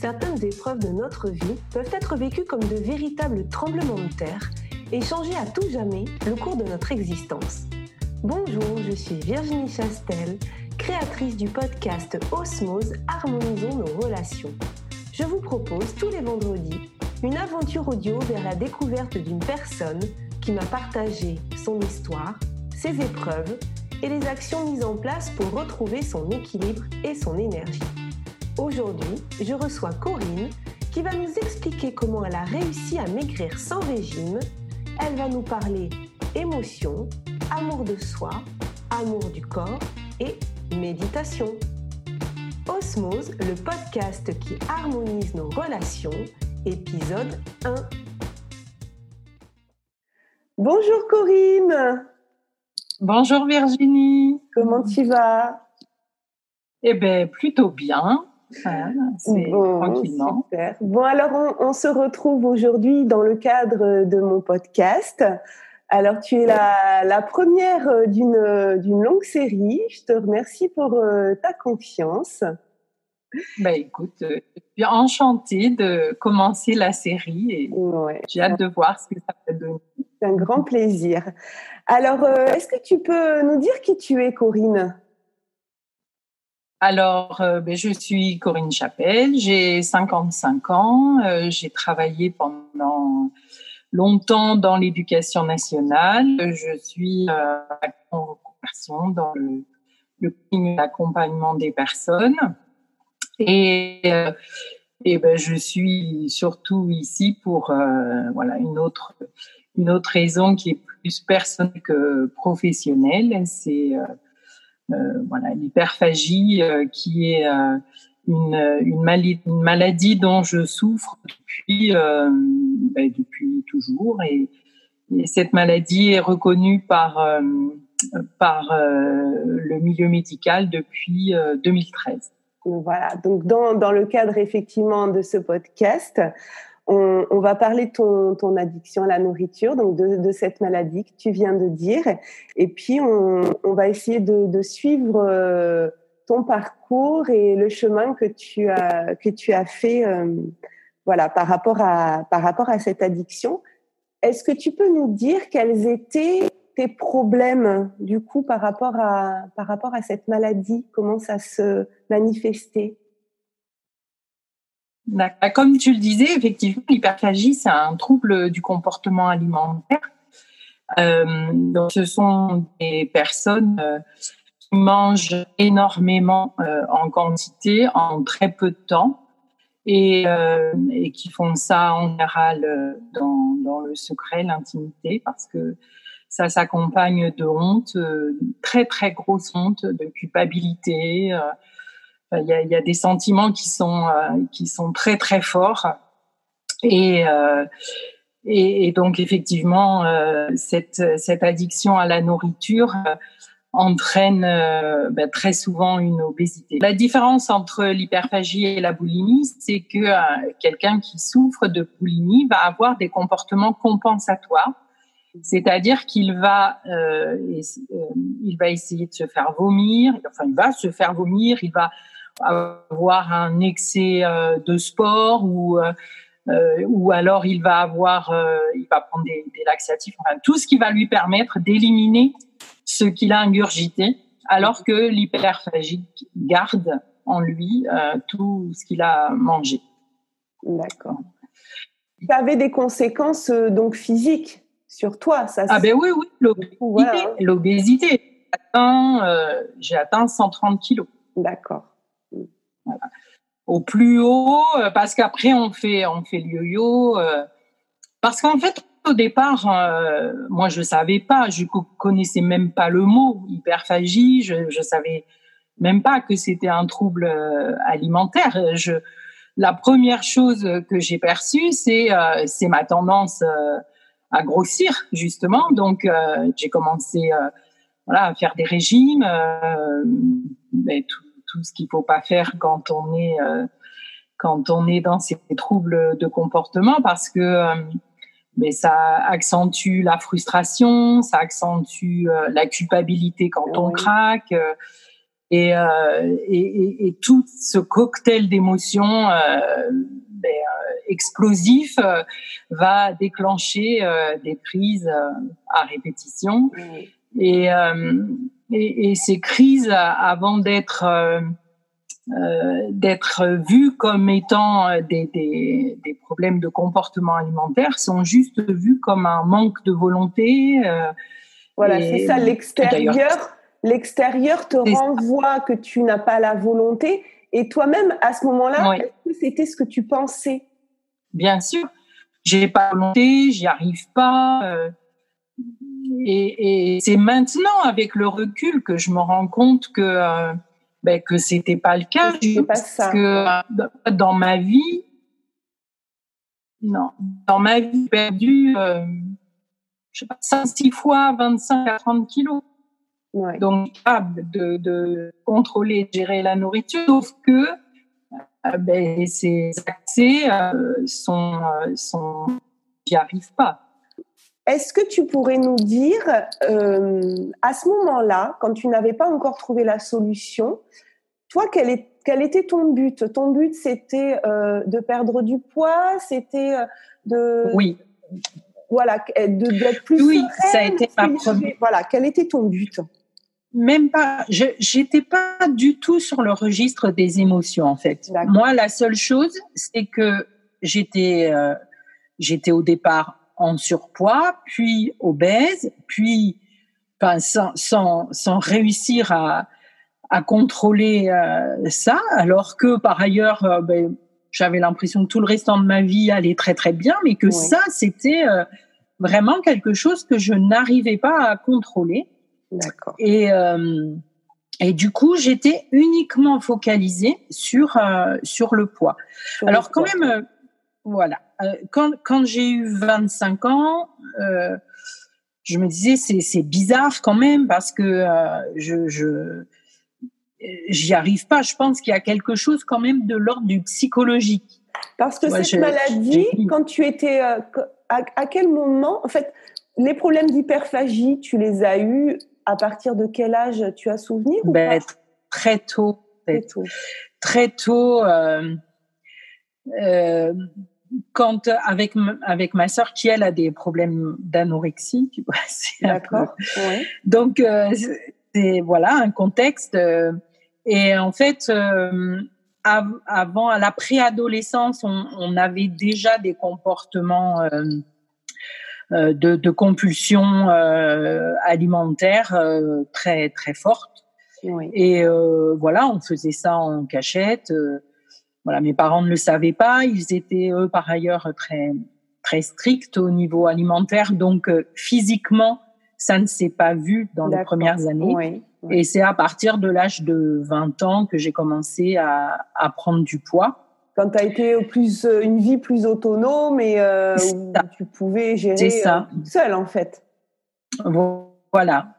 certaines épreuves de notre vie peuvent être vécues comme de véritables tremblements de terre et changer à tout jamais le cours de notre existence. Bonjour, je suis Virginie Chastel, créatrice du podcast Osmose Harmonisons nos relations. Je vous propose tous les vendredis une aventure audio vers la découverte d'une personne qui m'a partagé son histoire, ses épreuves et les actions mises en place pour retrouver son équilibre et son énergie. Aujourd'hui, je reçois Corinne qui va nous expliquer comment elle a réussi à maigrir sans régime. Elle va nous parler émotion, amour de soi, amour du corps et méditation. Osmose, le podcast qui harmonise nos relations, épisode 1. Bonjour Corinne. Bonjour Virginie. Comment tu vas? Eh bien, plutôt bien. Bon, tranquillement. Bon, alors on, se retrouve aujourd'hui dans le cadre de mon podcast. Alors, tu es la, première d'une longue série. Je te remercie pour euh, ta confiance. Ben, écoute, euh, je suis enchantée de commencer la série et j'ai hâte de voir ce que ça va donner. C'est un grand plaisir. Alors, euh, est-ce que tu peux nous dire qui tu es, Corinne? Alors, euh, ben, je suis Corinne Chapelle, j'ai 55 ans, euh, j'ai travaillé pendant longtemps dans l'éducation nationale, je suis en reconversion dans le, l'accompagnement des personnes. Et, et ben, je suis surtout ici pour voilà une autre une autre raison qui est plus personnelle que professionnelle, c'est euh, euh, voilà l'hyperphagie euh, qui est une, une, maladie, une, maladie, dont je souffre depuis, ben, depuis toujours. Et, cette maladie est reconnue par, par le milieu médical depuis 2013. Voilà, donc dans, dans, le cadre effectivement de ce podcast, on, va parler de ton, addiction à la nourriture, donc de, cette maladie que tu viens de dire. Et puis, on, va essayer de, suivre euh, ton parcours et le chemin que tu as, que tu as fait euh, voilà, par, rapport à, par rapport à cette addiction. Est-ce que tu peux nous dire quels étaient tes problèmes, du coup, par rapport à, par rapport à cette maladie? Comment ça se manifestait? Comme tu le disais, effectivement, l'hyperphagie, c'est un trouble du comportement alimentaire. Euh, donc, ce sont des personnes euh, qui mangent énormément euh, en quantité en très peu de temps et, et qui font ça en général dans, dans le secret, l'intimité, parce que ça s'accompagne de honte, très très grosse honte, de culpabilité. Il y a, des sentiments qui sont euh, qui sont très très forts et euh, et, donc effectivement euh, cette cette addiction à la nourriture entraîne ben, très souvent une obésité. La différence entre l'hyperphagie et la boulimie, c'est que quelqu'un qui souffre de boulimie va avoir des comportements compensatoires, c'est-à-dire qu'il va euh, va essayer de se faire vomir, enfin il va se faire vomir, il va avoir un excès euh, de sport ou euh, euh, ou alors il va avoir, il va prendre des, des laxatifs, enfin, tout ce qui va lui permettre d'éliminer ce qu'il a ingurgité, alors que l'hyperphagique garde en lui tout ce qu'il a mangé. D'accord. Ça avait des conséquences donc physiques sur toi, ça. Ah ben oui, oui, l'obésité. J'ai atteint 130 kilos. D'accord au plus haut, euh, parce qu'après on fait on fait le yo-yo. Euh, parce qu'en fait, au départ, euh, moi je savais pas, je connaissais même pas le mot hyperphagie, je, je savais même pas que c'était un trouble alimentaire. La première chose que j'ai perçue, c'est c'est ma tendance à grossir justement. Donc j'ai commencé voilà à faire des régimes, tout, tout ce qu'il faut pas faire quand on est euh, quand on est dans ces troubles de comportement parce que euh, mais ça accentue la frustration, ça accentue euh, la culpabilité quand on craque. Et, euh, et, et, tout ce cocktail d'émotions euh, ben, euh, explosif va déclencher des prises à répétition. Et, et, ces crises, avant d'être euh, d'être vues comme étant des, des, des, problèmes de comportement alimentaire sont juste vus comme un manque de volonté. Euh, voilà, c'est ça. L'extérieur, l'extérieur te renvoie que tu n'as pas la volonté. Et toi-même, à ce moment-là, est-ce que c'était ce que tu pensais? Bien sûr. J'ai pas la volonté, j'y arrive pas. Euh, et, et c'est maintenant, avec le recul, que je me rends compte que euh, ben, que c'était pas le cas. Parce que dans ma vie, non, dans ma vie, j'ai perdu, euh, je sais pas, 5, 6 fois 25 à 30 kilos. Ouais. Donc, capable de, de contrôler, de gérer la nourriture, sauf que euh, ben, ces accès euh, sont, euh, sont, j'y arrive pas. Est-ce que tu pourrais nous dire, euh, à ce moment-là, quand tu n'avais pas encore trouvé la solution, toi, quel, est, quel était ton but? Ton but, c'était euh, de perdre du poids, c'était euh, de... Oui. Voilà, d'être plus Oui, ça a été ma première... Voilà, quel était ton but? Même pas, je j'étais pas du tout sur le registre des émotions en fait. Moi, la seule chose, c'est que j'étais euh, j'étais au départ en surpoids, puis obèse, puis sans, sans, sans réussir à, à contrôler euh, ça, alors que par ailleurs, euh, ben, j'avais l'impression que tout le restant de ma vie allait très très bien, mais que ça, c'était euh, vraiment quelque chose que je n'arrivais pas à contrôler. D'accord. Et et du coup, j'étais uniquement focalisée sur sur le poids. alors quand même, voilà, quand quand j'ai eu 25 ans. je me disais c'est bizarre quand même parce que je, je j'y arrive pas. Je pense qu'il y a quelque chose quand même de l'ordre du psychologique. Parce que cette maladie, quand tu étais, euh, à, quel moment, en fait, les problèmes d'hyperphagie, tu les as eus? À partir de quel âge tu as souvenir ben, Très tôt. Très tôt. Très tôt. Euh, euh, quand avec avec ma sœur qui elle a des problèmes d'anorexie, tu vois, D'accord. Donc c'est voilà un contexte. Et en fait, euh, avant, à la préadolescence, on, on, avait déjà des comportements euh, euh de, de, compulsion euh, alimentaire euh, très très fortes. Oui. Et voilà, on faisait ça en cachette. Voilà, mes parents ne le savaient pas. Ils étaient eux par ailleurs très très stricts au niveau alimentaire, donc physiquement, ça ne s'est pas vu dans les premières années. Oui. Et c'est à partir de l'âge de 20 ans que j'ai commencé à, à, prendre du poids. Quand tu as été plus, euh, une vie plus autonome et euh, où tu pouvais gérer ça. Euh, seul en fait. Voilà.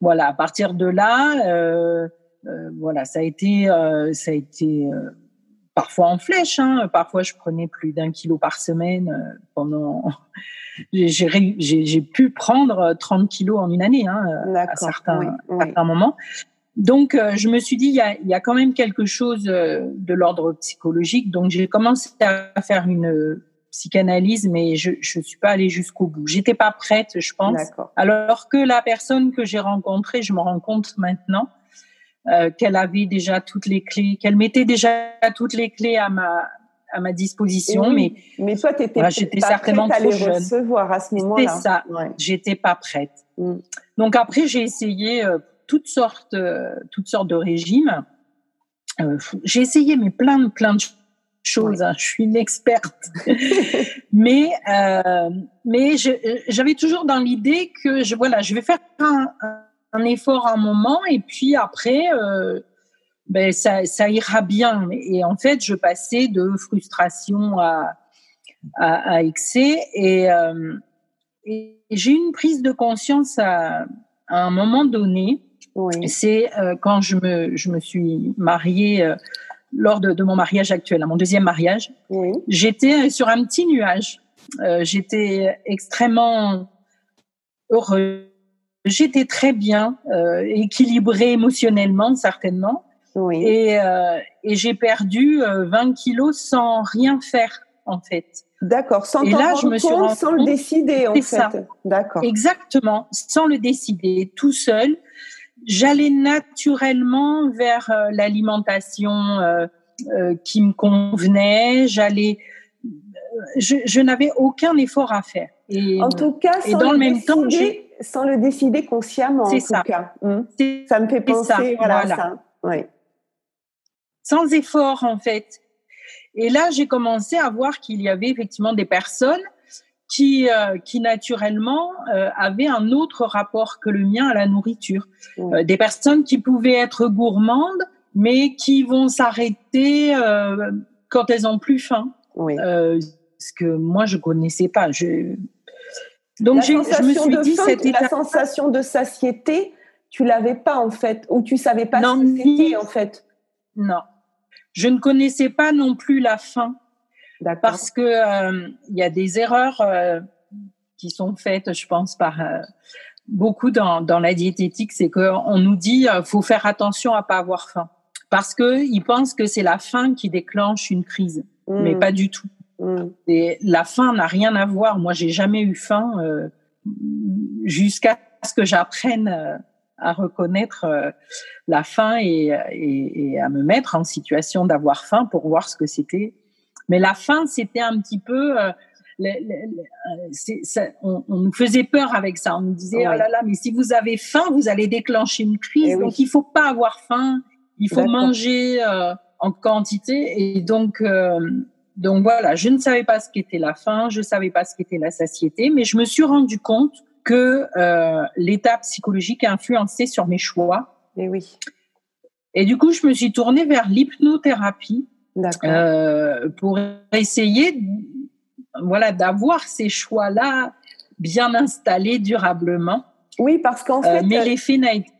Voilà, à partir de là, euh, euh, voilà, ça a été, euh, ça a été parfois en flèche. Hein. Parfois, je prenais plus d'un kilo par semaine pendant j'ai pu prendre 30 kilos en une année hein, à certains, certains moments. Donc, euh, je me suis dit, il y a, y a, quand même quelque chose euh, de l'ordre psychologique. Donc, j'ai commencé à faire une psychanalyse, mais je ne suis pas allée jusqu'au bout. J'étais pas prête, je pense. Alors que la personne que j'ai rencontrée, je me rends compte maintenant euh, qu'elle avait déjà toutes les clés, qu'elle mettait déjà toutes les clés à ma à ma disposition. mais, mais toi, tu étais j'étais certainement prête à les recevoir à ce moment-là. C'est ça. J'étais pas prête. Mm. Donc après, j'ai essayé euh, toutes sortes, euh, toutes sortes de régimes. Euh, j'ai essayé mais plein de plein de choses. Hein. Je suis une experte, mais euh, mais j'avais toujours dans l'idée que je voilà, je vais faire un, un, effort à un moment et puis après ben ça, ça ira bien. Et en fait, je passais de frustration à, à, à excès. Et, euh, et j'ai eu une prise de conscience à, à un moment donné. Oui. C'est euh, quand je me, je me suis mariée euh, lors de, de, mon mariage actuel, à mon deuxième mariage. Oui. J'étais sur un petit nuage. Euh, j'étais extrêmement heureuse j'étais très bien, euh, équilibrée émotionnellement certainement. Oui. Et, euh, et j'ai perdu 20 kilos sans rien faire en fait. D'accord, sans et là, je me suis compte, sans le décider en fait. Ça. D'accord. Exactement, sans le décider, tout seul. J'allais naturellement vers l'alimentation qui me convenait. J'allais je, je n'avais aucun effort à faire. Et, en tout cas, sans, et dans le, même temps, sans le décider consciemment. C'est ça. Cas. Hmm. Ça me fait penser ça, voilà, ça. Oui. Sans effort, en fait. Et là, j'ai commencé à voir qu'il y avait effectivement des personnes qui, euh, qui naturellement euh, avaient un autre rapport que le mien à la nourriture. Euh, des personnes qui pouvaient être gourmandes, mais qui vont s'arrêter quand elles ont plus faim. Oui ce que moi je connaissais pas. Je... Donc je me suis dit cette la sensation de satiété, tu l'avais pas en fait, ou tu savais pas ce que c'était en fait. Non, je ne connaissais pas non plus la faim, parce que euh, il y a des erreurs euh, qui sont faites, je pense, par euh, beaucoup dans, dans la diététique, c'est qu'on nous dit faut faire attention à pas avoir faim, parce que ils pensent que c'est la faim qui déclenche une crise, mais hmm. pas du tout. Mm. Et la faim n'a rien à voir. Moi, j'ai jamais eu faim euh, jusqu'à ce que j'apprenne euh, à reconnaître euh, la faim et, et, et, à me mettre en situation d'avoir faim pour voir ce que c'était. Mais la faim, c'était un petit peu euh, ça, on, on, nous faisait peur avec ça. On nous disait, oh là là, mais si vous avez faim, vous allez déclencher une crise. Eh donc, il faut pas avoir faim. Il faut manger euh, en quantité. Et donc, euh, donc voilà, je ne savais pas ce qu'était la faim, je ne savais pas ce qu'était la satiété, mais je me suis rendu compte que euh, l'état psychologique a influencé sur mes choix. Et eh oui. Et du coup, je me suis tournée vers l'hypnothérapie euh, pour essayer, voilà, d'avoir ces choix-là bien installés durablement. Oui, parce qu'en euh, fait, mais l'effet n'a été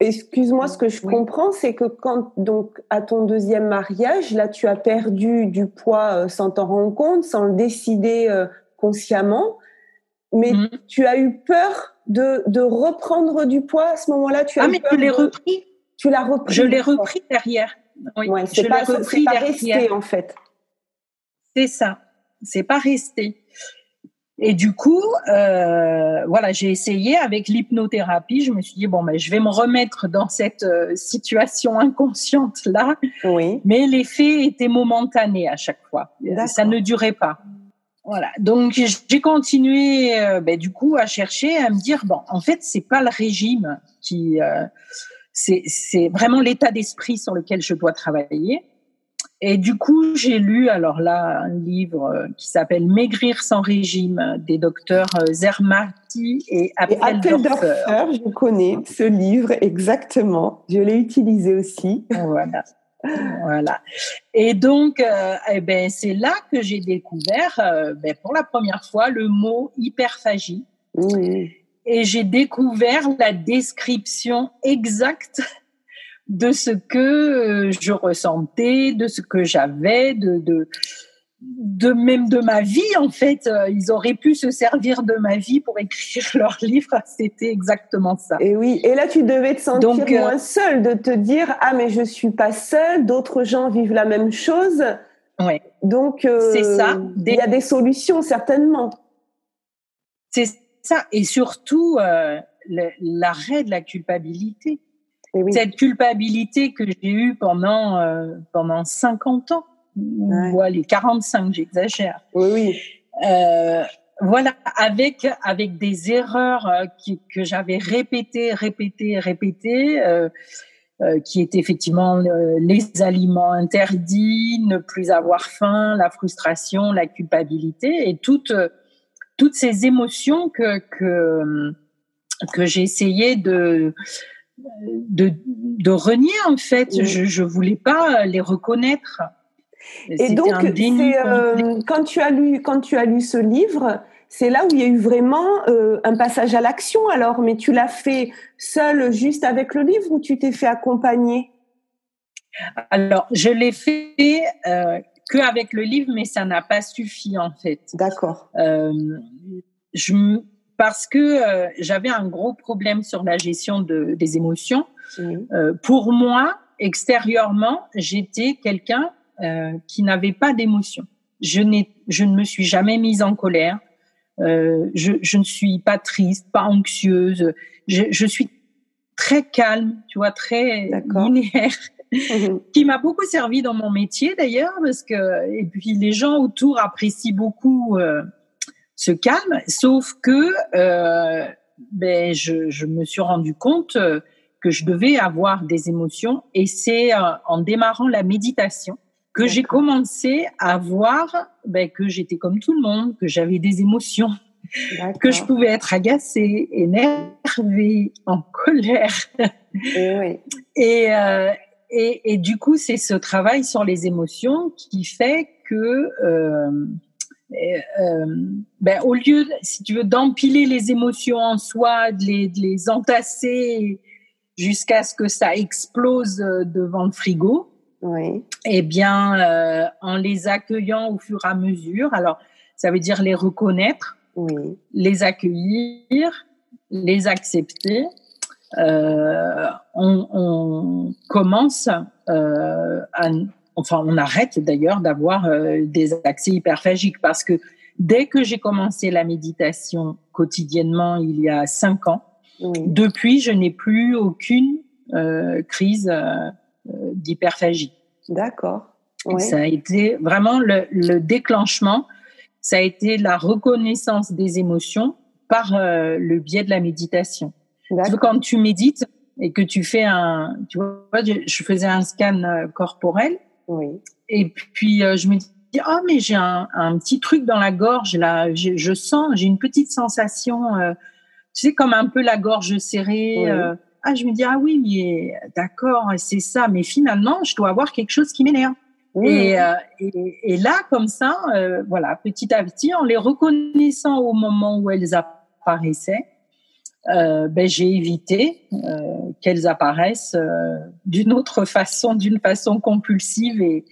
Excuse-moi, ce que je comprends, c'est que quand, donc, à ton deuxième mariage, là, tu as perdu du poids euh, sans t'en rendre compte, sans le décider euh, consciemment, mais mhm. tu as eu peur de, de reprendre du poids à ce moment-là? Tu as ah, mais tu l'as repris. Tu l'as repris. Je l'ai repris derrière. Oui, c'est pas, repris pas resté en fait. C'est ça. C'est pas resté. Et du coup, euh, voilà, j'ai essayé avec l'hypnothérapie. Je me suis dit bon, ben, je vais me remettre dans cette euh, situation inconsciente là. Oui. Mais l'effet était momentané à chaque fois. Ça ne durait pas. Voilà. Donc j'ai continué, euh, ben, du coup, à chercher, à me dire bon, en fait, c'est pas le régime qui, euh, c'est vraiment l'état d'esprit sur lequel je dois travailler. Et du coup, j'ai lu alors là un livre euh, qui s'appelle Maigrir sans régime des docteurs euh, Zermati et Appeldorfer. je connais ce livre exactement. Je l'ai utilisé aussi. Voilà. voilà. Et donc, euh, eh ben, c'est là que j'ai découvert, ben, pour la première fois, le mot hyperphagie. Et j'ai découvert la description exacte de ce que euh, je ressentais, de ce que j'avais, de, de, de même de ma vie en fait. Euh, ils auraient pu se servir de ma vie pour écrire leur livre. C'était exactement ça. Et oui. Et là, tu devais te sentir Donc, euh, moins seule, de te dire ah mais je suis pas seule, d'autres gens vivent la même chose. Ouais. Donc c'est ça. Il y a des solutions certainement. C'est ça. Et surtout l'arrêt de la culpabilité. Cette culpabilité que j'ai eue pendant euh, pendant 50 ans, ouais. les 45, j'exagère. Oui, oui. Euh, voilà, avec avec des erreurs euh, qui, que j'avais répétées, répétées, répétées, euh, euh, qui étaient effectivement les aliments interdits, ne plus avoir faim, la frustration, la culpabilité et toutes toutes ces émotions que que que j'ai essayé de de, de renier en fait. Je je voulais pas les reconnaître. Et donc, euh, quand tu as lu quand tu as lu ce livre, c'est là où il y a eu vraiment euh, un passage à l'action. Alors, mais tu l'as fait seul, juste avec le livre, ou tu t'es fait accompagner? Alors, je l'ai fait euh, que avec le livre, mais ça n'a pas suffi en fait. D'accord. Euh, je parce que j'avais un gros problème sur la gestion de, des émotions. pour moi, extérieurement, j'étais quelqu'un qui n'avait pas d'émotions. Je, je ne me suis jamais mise en colère. Euh, je, je, ne suis pas triste, pas anxieuse. Je, je suis très calme, tu vois, très linéaire, qui m'a beaucoup servi dans mon métier d'ailleurs, parce que et puis les gens autour apprécient beaucoup euh, ce calme, sauf que euh, ben je, je, me suis rendu compte que je devais avoir des émotions, et c'est euh, en démarrant la méditation que j'ai commencé à voir ben, que j'étais comme tout le monde, que j'avais des émotions, que je pouvais être agacée, énervée, en colère. Et, et, euh, et, et, du coup, c'est ce travail sur les émotions qui fait que, euh, ben, au lieu, si tu veux, d'empiler les émotions en soi, de les, de les entasser jusqu'à ce que ça explose euh, devant le frigo, oui. Eh bien, euh, en les accueillant au fur et à mesure. Alors, ça veut dire les reconnaître, oui. les accueillir, les accepter. Euh, on, on, commence euh, à, enfin, on arrête d'ailleurs d'avoir euh, des accès hyperphagiques parce que dès que j'ai commencé la méditation quotidiennement il y a cinq ans, oui. depuis, je n'ai plus aucune euh, crise euh, d'hyperphagie. D'accord. Ça a été vraiment le, le, déclenchement, ça a été la reconnaissance des émotions par le biais de la méditation. Quand tu médites et que tu fais un, tu vois, je faisais un scan corporel. Oui. Et puis je me dis, oh mais j'ai un, un, petit truc dans la gorge là, je, je sens, j'ai une petite sensation, euh, tu sais comme un peu la gorge serrée. Oui ah, je me dis, ah oui, mais d'accord, c'est ça, mais finalement, je dois avoir quelque chose qui m'énerve. Et, euh, et, et, là, comme ça, euh, voilà, petit à petit, en les reconnaissant au moment où elles apparaissaient, euh, ben, j'ai évité euh, qu'elles apparaissent euh, d'une autre façon, d'une façon compulsive et,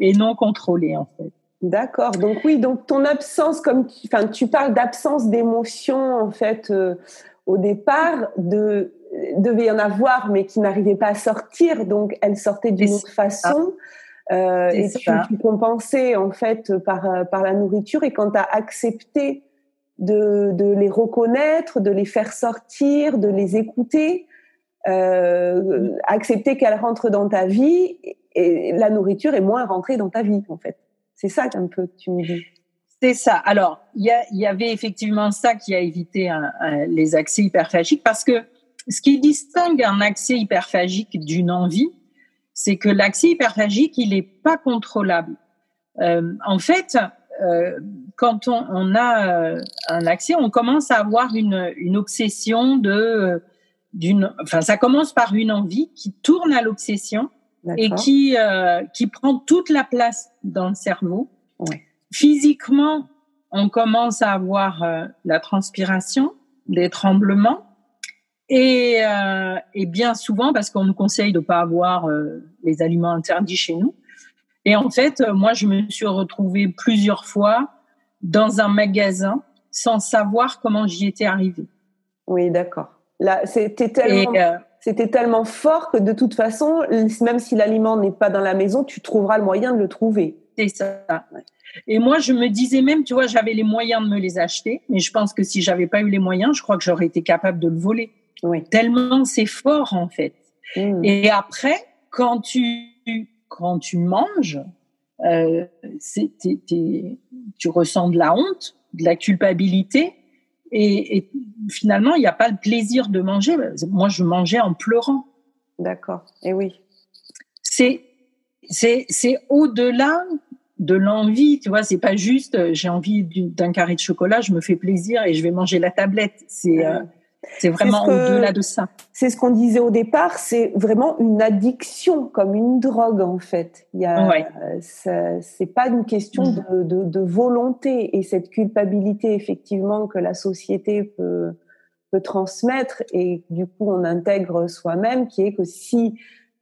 et non contrôlée, en fait. D'accord. Donc oui, donc ton absence, comme tu, enfin, tu parles d'absence d'émotion, en fait, au départ, de devait y en avoir, mais qui n'arrivait pas à sortir, donc elle sortait d'une autre façon. Et tu, tu, compensais en fait par, par la nourriture. Et quand tu as accepté de, les reconnaître, de les faire sortir, de les écouter, euh, accepter qu'elles rentrent dans ta vie, et la nourriture est moins rentrée dans ta vie en fait. C'est ça qu'un peu tu me dis. C'est ça. Alors, il y, avait effectivement ça qui a évité les accès hyperphagiques parce que ce qui distingue un accès hyperphagique d'une envie, c'est que l'accès hyperphagique, il n'est pas contrôlable. Euh, en fait, euh, quand on, on, a euh, un accès, on commence à avoir une, une obsession de d'une. Enfin, ça commence par une envie qui tourne à l'obsession et qui euh, qui prend toute la place dans le cerveau. Ouais. Physiquement, on commence à avoir euh, la transpiration, des tremblements. Et, euh, et, bien souvent, parce qu'on nous conseille de pas avoir euh, les aliments interdits chez nous. Et en fait, euh, moi, je me suis retrouvée plusieurs fois dans un magasin sans savoir comment j'y étais arrivée. Oui, d'accord. Là, c'était tellement, euh, c'était tellement fort que de toute façon, même si l'aliment n'est pas dans la maison, tu trouveras le moyen de le trouver. C'est ça. Et moi, je me disais même, tu vois, j'avais les moyens de me les acheter, mais je pense que si j'avais pas eu les moyens, je crois que j'aurais été capable de le voler. Oui. Tellement c'est fort en fait. Mmh. Et après, quand tu quand tu manges, euh, tu ressens de la honte, de la culpabilité, et, et finalement, il n'y a pas le plaisir de manger. Moi, je mangeais en pleurant. D'accord. Et oui. C'est c'est c'est au-delà de l'envie, tu vois, c'est pas juste euh, j'ai envie d'un carré de chocolat, je me fais plaisir et je vais manger la tablette. C'est euh, c'est vraiment au-delà de ça. C'est ce qu'on disait au départ, c'est vraiment une addiction, comme une drogue en fait. Il y a, ouais. c'est pas une question mmh. de, de, de, volonté et cette culpabilité effectivement que la société peut, peut transmettre et du coup on intègre soi-même, qui est que si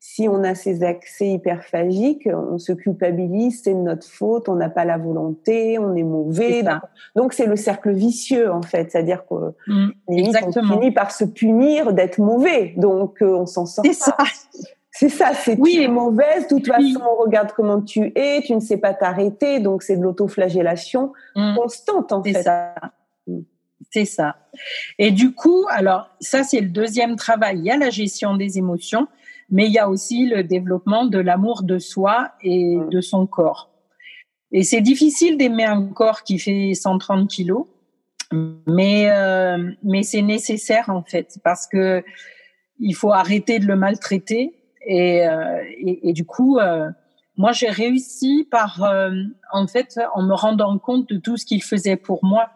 si on a ces accès hyperphagiques, on se culpabilise, c'est de notre faute, on n'a pas la volonté, on est mauvais. donc c'est le cercle vicieux en fait, c'est-à-dire qu'on mmh, finit par se punir d'être mauvais, donc euh, on s'en sort. C'est ça. C'est ça, c'est oui. tu es mauvaise, de toute façon, on regarde comment tu es, tu ne sais pas t'arrêter, donc c'est de l'autoflagellation mmh. constante en fait. Ça. Mmh. C'est ça. Et du coup, alors ça c'est le deuxième travail. Il y a la gestion des émotions, mais il y a aussi le développement de l'amour de soi et de son corps. Et c'est difficile d'aimer un corps qui fait 130 kilos, mais euh, mais c'est nécessaire en fait parce que il faut arrêter de le maltraiter et euh, et, et, du coup euh, moi j'ai réussi par en fait en me rendant compte de tout ce qu'il faisait pour moi,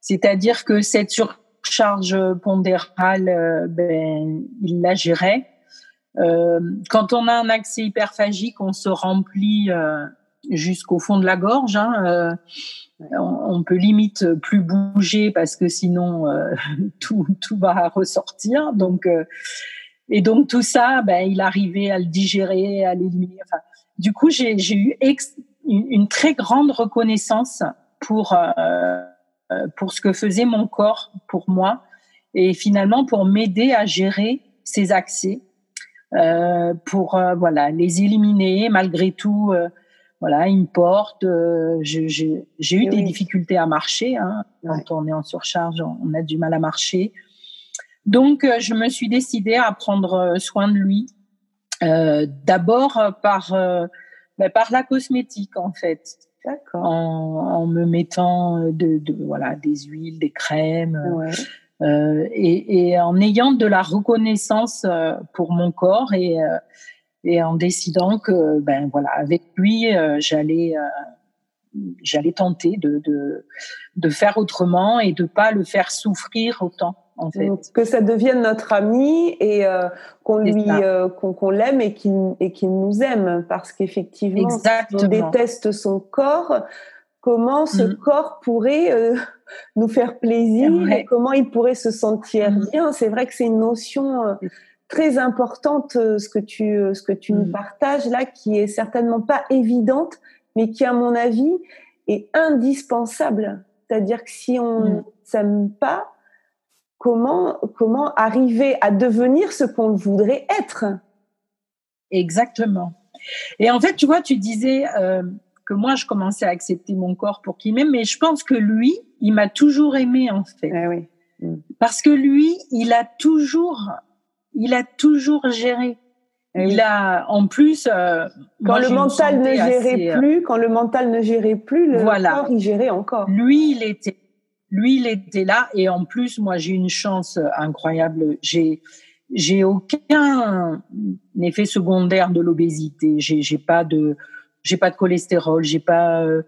c'est-à-dire que cette surcharge pondérale, ben il la gérait euh, quand on a un accès hyperphagique, on se remplit euh, jusqu'au fond de la gorge. Hein, euh, on, peut limite plus bouger parce que sinon tout, tout va ressortir. Donc et donc tout ça, ben, il arrivait à le digérer, à l'éliminer. Enfin, du coup, j'ai eu une, très grande reconnaissance pour pour ce que faisait mon corps pour moi et finalement pour m'aider à gérer ces accès euh, pour euh, voilà les éliminer. Malgré tout, euh, voilà, une porte. J'ai eu des difficultés à marcher. Hein. Quand on est en surcharge, on a du mal à marcher. Donc, je me suis décidée à prendre soin de lui. D'abord par ben, par la cosmétique en fait. En, en, me mettant de, de, voilà des huiles, des crèmes. Ouais. Euh, et, et, en ayant de la reconnaissance euh, pour mon corps et, euh, et en décidant que ben voilà avec lui j'allais j'allais tenter de, de, de faire autrement et de pas le faire souffrir autant en fait. que ça devienne notre ami et qu'on lui qu'on l'aime et qu'il et qu'il nous aime parce qu'effectivement on déteste son corps comment ce mm. corps pourrait euh, nous faire plaisir et comment il pourrait se sentir mm. bien. C'est vrai que c'est une notion euh, très importante euh, ce que tu ce que tu nous mm. partages là, qui est certainement pas évidente, mais qui à mon avis est indispensable. C'est-à-dire que si on ne s'aime pas, comment comment arriver à devenir ce qu'on voudrait être? Exactement. Et en fait, tu vois, tu disais que moi, je commençais à accepter mon corps pour qu'il m'aime, mais je pense que lui, il m'a toujours aimé, en fait. Ah oui. Mm. Parce que lui, il a toujours, il a toujours géré. Ah il a, en plus, euh, quand le mental ne gérait euh, plus, quand le mental ne gérait plus, le corps il gérait encore. Lui, il était, lui, il était là, et en plus, moi, j'ai une chance incroyable. J'ai, j'ai aucun effet secondaire de l'obésité. J'ai, j'ai pas de, j'ai pas de cholestérol, j'ai pas, euh,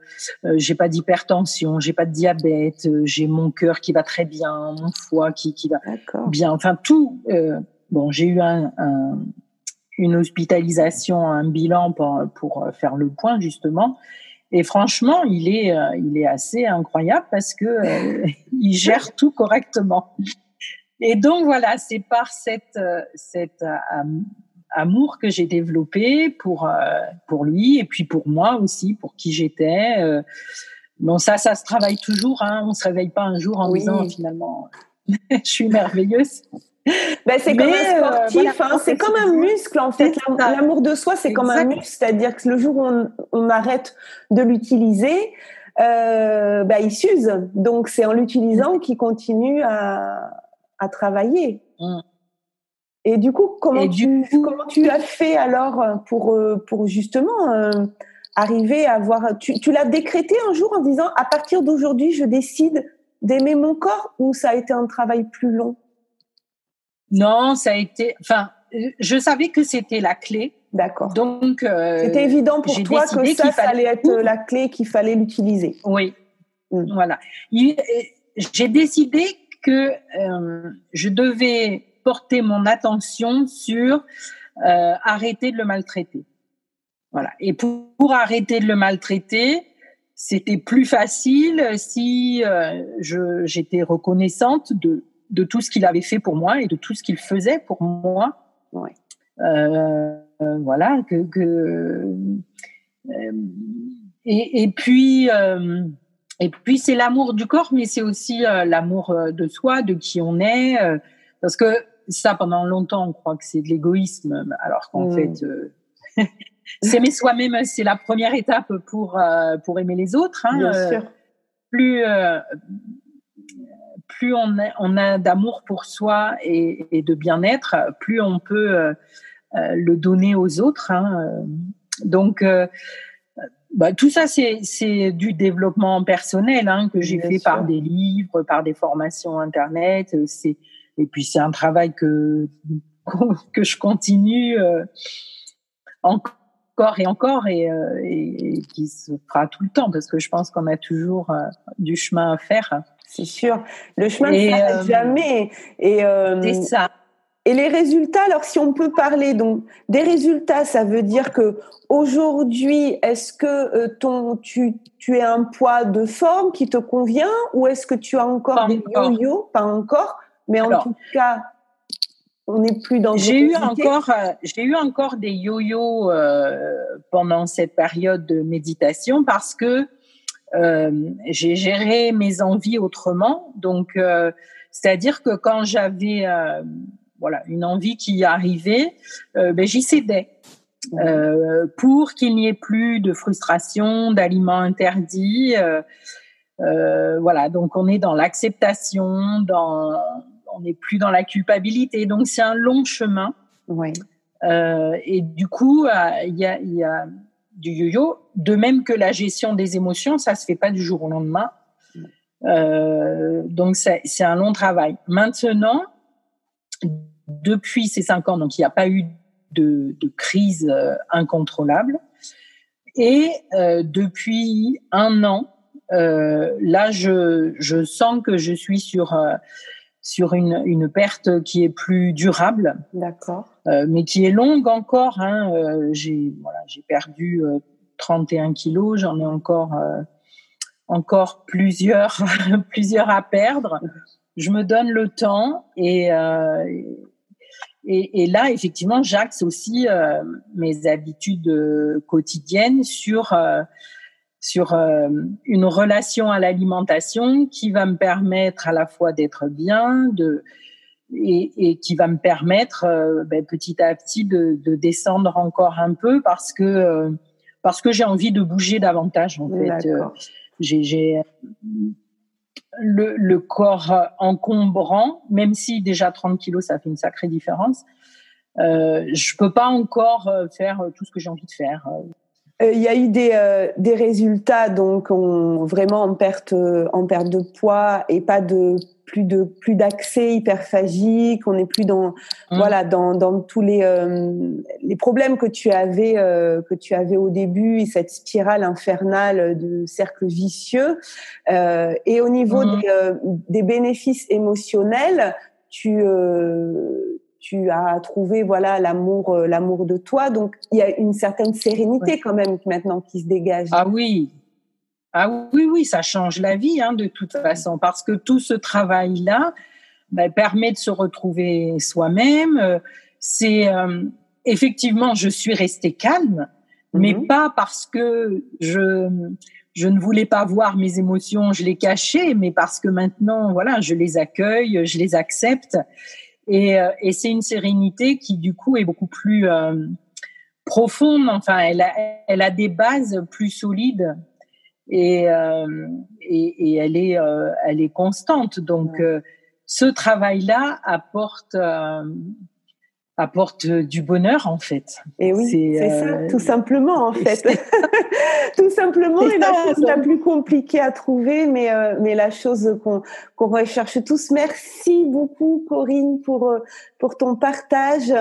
euh, j'ai pas d'hypertension, j'ai pas de diabète, euh, j'ai mon cœur qui va très bien, mon foie qui qui va bien, enfin tout. bon, j'ai eu un, un, une hospitalisation, un bilan pour, pour faire le point justement. Et franchement, il est, il est assez incroyable parce que il gère tout correctement. Et donc voilà, c'est par cette, cette amour que j'ai développé pour euh, pour lui et puis pour moi aussi, pour qui j'étais. Euh. bon, ça, ça se travaille toujours. Hein. On se réveille pas un jour en disant finalement, je suis merveilleuse. Ben, c'est comme un euh, sportif, hein. c'est comme un muscle en fait. L'amour de soi, c'est comme un muscle, c'est-à-dire que le jour où on, on arrête de l'utiliser, euh, ben, il s'use. Donc c'est en l'utilisant qu'il continue à, à travailler. Mmh. Et du coup, comment, tu, comment tu as fait alors euh, pour, euh, pour justement euh, arriver à voir... Tu, tu l'as décrété un jour en disant, à partir d'aujourd'hui, je décide d'aimer mon corps ou ça a été un travail plus long? Non, ça a été... Enfin, je savais que c'était la clé. D'accord. Donc, c'était évident pour toi que ça, ça allait être la clé qu'il fallait l'utiliser. Oui. Mmh. Voilà. J'ai décidé que je devais porter mon attention sur euh, arrêter de le maltraiter. Voilà. Et pour, arrêter de le maltraiter, c'était plus facile si euh, je, j'étais reconnaissante de, de tout ce qu'il avait fait pour moi et de tout ce qu'il faisait pour moi. Ouais. Euh, voilà que, que et, et, puis et puis c'est l'amour du corps, mais c'est aussi l'amour de soi, de qui on est, parce que ça pendant longtemps on croit que c'est de l'égoïsme, alors qu'en mmh. fait s'aimer soi-même, c'est la première étape pour pour aimer les autres. Hein, Bien sûr. Plus plus on a, on a d'amour pour soi et, et de bien-être, plus on peut euh, euh, le donner aux autres. Hein. Donc, euh, bah, tout ça, c'est du développement personnel hein, que j'ai fait par des livres, par des formations internet. C'est et puis c'est un travail que que je continue encore et encore et, et, qui se fera tout le temps parce que je pense qu'on a toujours du chemin à faire. C'est sûr. Le chemin ne s'arrête euh, jamais. Et, euh, c'est ça. Et les résultats, alors si on peut parler donc des résultats, ça veut dire que aujourd'hui, est-ce que euh, ton tu tu es un poids de forme qui te convient ou est-ce que tu as encore des yo-yo? Pas encore, mais en tout cas, on n'est plus dans. J'ai eu encore j'ai eu encore des yo-yo pendant cette période de méditation parce que euh, j'ai géré mes envies autrement. Donc, euh, c'est-à-dire que quand j'avais euh, voilà une envie qui arrivait, ben, j'y cédais. Euh, pour qu'il n'y ait plus de frustration, d'aliments interdits. Euh, voilà, donc on est dans l'acceptation, dans, on n'est plus dans la culpabilité. Donc c'est un long chemin. Oui. et du coup, il y a, y a du yo-yo, de même que la gestion des émotions, ça se fait pas du jour au lendemain. Euh, donc c'est un long travail. Maintenant, depuis ces cinq ans, donc il n'y a pas eu de, de crise euh, incontrôlable. Et euh, depuis un an, euh, là, je, je sens que je suis sur euh, sur une, une perte qui est plus durable. D'accord. Euh, mais qui est longue encore. Hein. Euh, j'ai voilà, j'ai perdu 31 euh, kilos, j'en ai encore encore plusieurs plusieurs à perdre. Je me donne le temps et et, et, là, effectivement, j'axe aussi mes habitudes quotidiennes sur sur euh, une relation à l'alimentation qui va me permettre à la fois d'être bien, de et, et, qui va me permettre euh, ben, petit à petit de, de, descendre encore un peu parce que euh, parce que j'ai envie de bouger davantage en fait. j'ai le, le, corps encombrant, même si déjà 30 kilos ça fait une sacrée différence. Euh, je peux pas encore faire tout ce que j'ai envie de faire. Euh, il y a eu des, euh, des résultats donc on, vraiment en perte en perte de poids et pas de plus de plus d'accès hyperphagique on n'est plus dans mmh. voilà dans, dans tous les euh, les problèmes que tu avais que tu avais au début et cette spirale infernale de cercle vicieux et au niveau mmh. des, des bénéfices émotionnels tu tu as trouvé voilà l'amour euh, l'amour de toi. Donc il y a une certaine sérénité quand même maintenant qui se dégage. Ah oui. Ah oui oui ça change la vie hein, de toute façon. Parce que tout ce travail là ben, permet de se retrouver soi-même. C'est euh, effectivement je suis restée calme mais mhm. pas parce que je je ne voulais pas voir mes émotions, je les cachais, mais parce que maintenant, voilà, je les accueille, je les accepte. Et, euh, et c'est une sérénité qui, du coup, est beaucoup plus euh, profonde. Enfin, elle a, elle a des bases plus solides et, euh, et, et, elle est, euh, elle est constante. Donc, ce travail-là apporte apporte du bonheur en fait. Et oui, c'est ça, euh, tout simplement en fait. tout simplement, et la chose la plus compliquée à trouver, mais euh, mais la chose qu'on qu'on recherche tous. Merci beaucoup Corinne pour euh, pour ton partage.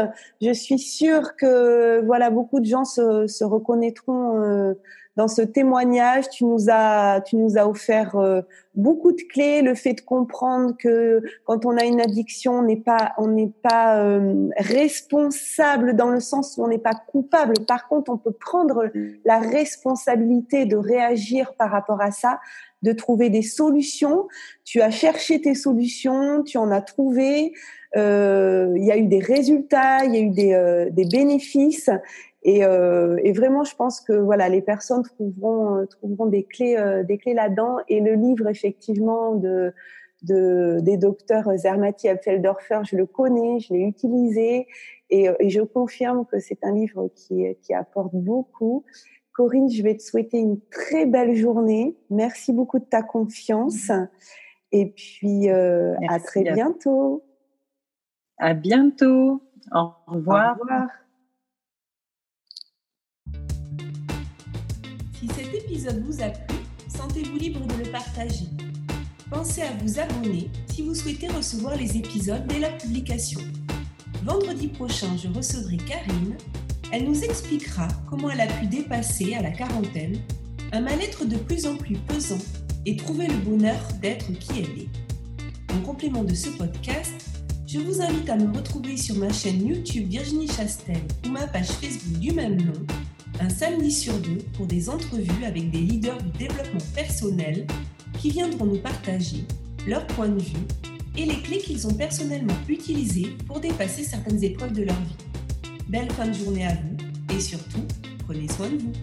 Je suis sûre que voilà beaucoup de gens se, se reconnaîtront dans ce témoignage. Tu nous as, tu nous as offert euh, beaucoup de clés. Le fait de comprendre que quand on a une addiction, on n'est pas, on n'est pas euh, responsable dans le sens où on n'est pas coupable. Par contre, on peut prendre la responsabilité de réagir par rapport à ça, de trouver des solutions. Tu as cherché tes solutions, tu en as trouvé. Euh, il y a eu des résultats, il y a eu des, euh, des bénéfices. Et, euh, et, vraiment, je pense que voilà, les personnes trouveront, euh, trouveront des clés, euh, des clés là-dedans. Et le livre, effectivement, de, de des docteurs Zermati Apfeldorfer, je le connais, je l'ai utilisé, et, et, je confirme que c'est un livre qui, qui apporte beaucoup. Corinne, je vais te souhaiter une très belle journée. Merci beaucoup de ta confiance. Et puis, euh, à très bientôt. À bientôt. Au revoir. Au revoir. Épisode vous a plu, sentez-vous libre de le partager. Pensez à vous abonner si vous souhaitez recevoir les épisodes dès la publication. Vendredi prochain, je recevrai Karine. Elle nous expliquera comment elle a pu dépasser à la quarantaine un mal-être de plus en plus pesant et trouver le bonheur d'être qui elle est. En complément de ce podcast, je vous invite à me retrouver sur ma chaîne YouTube Virginie Chastel ou ma page Facebook du même nom, un samedi sur deux pour des entrevues avec des leaders du développement personnel qui viendront nous partager leur point de vue et les clés qu'ils ont personnellement utilisées pour dépasser certaines épreuves de leur vie. Belle fin de journée à vous et surtout, prenez soin de vous.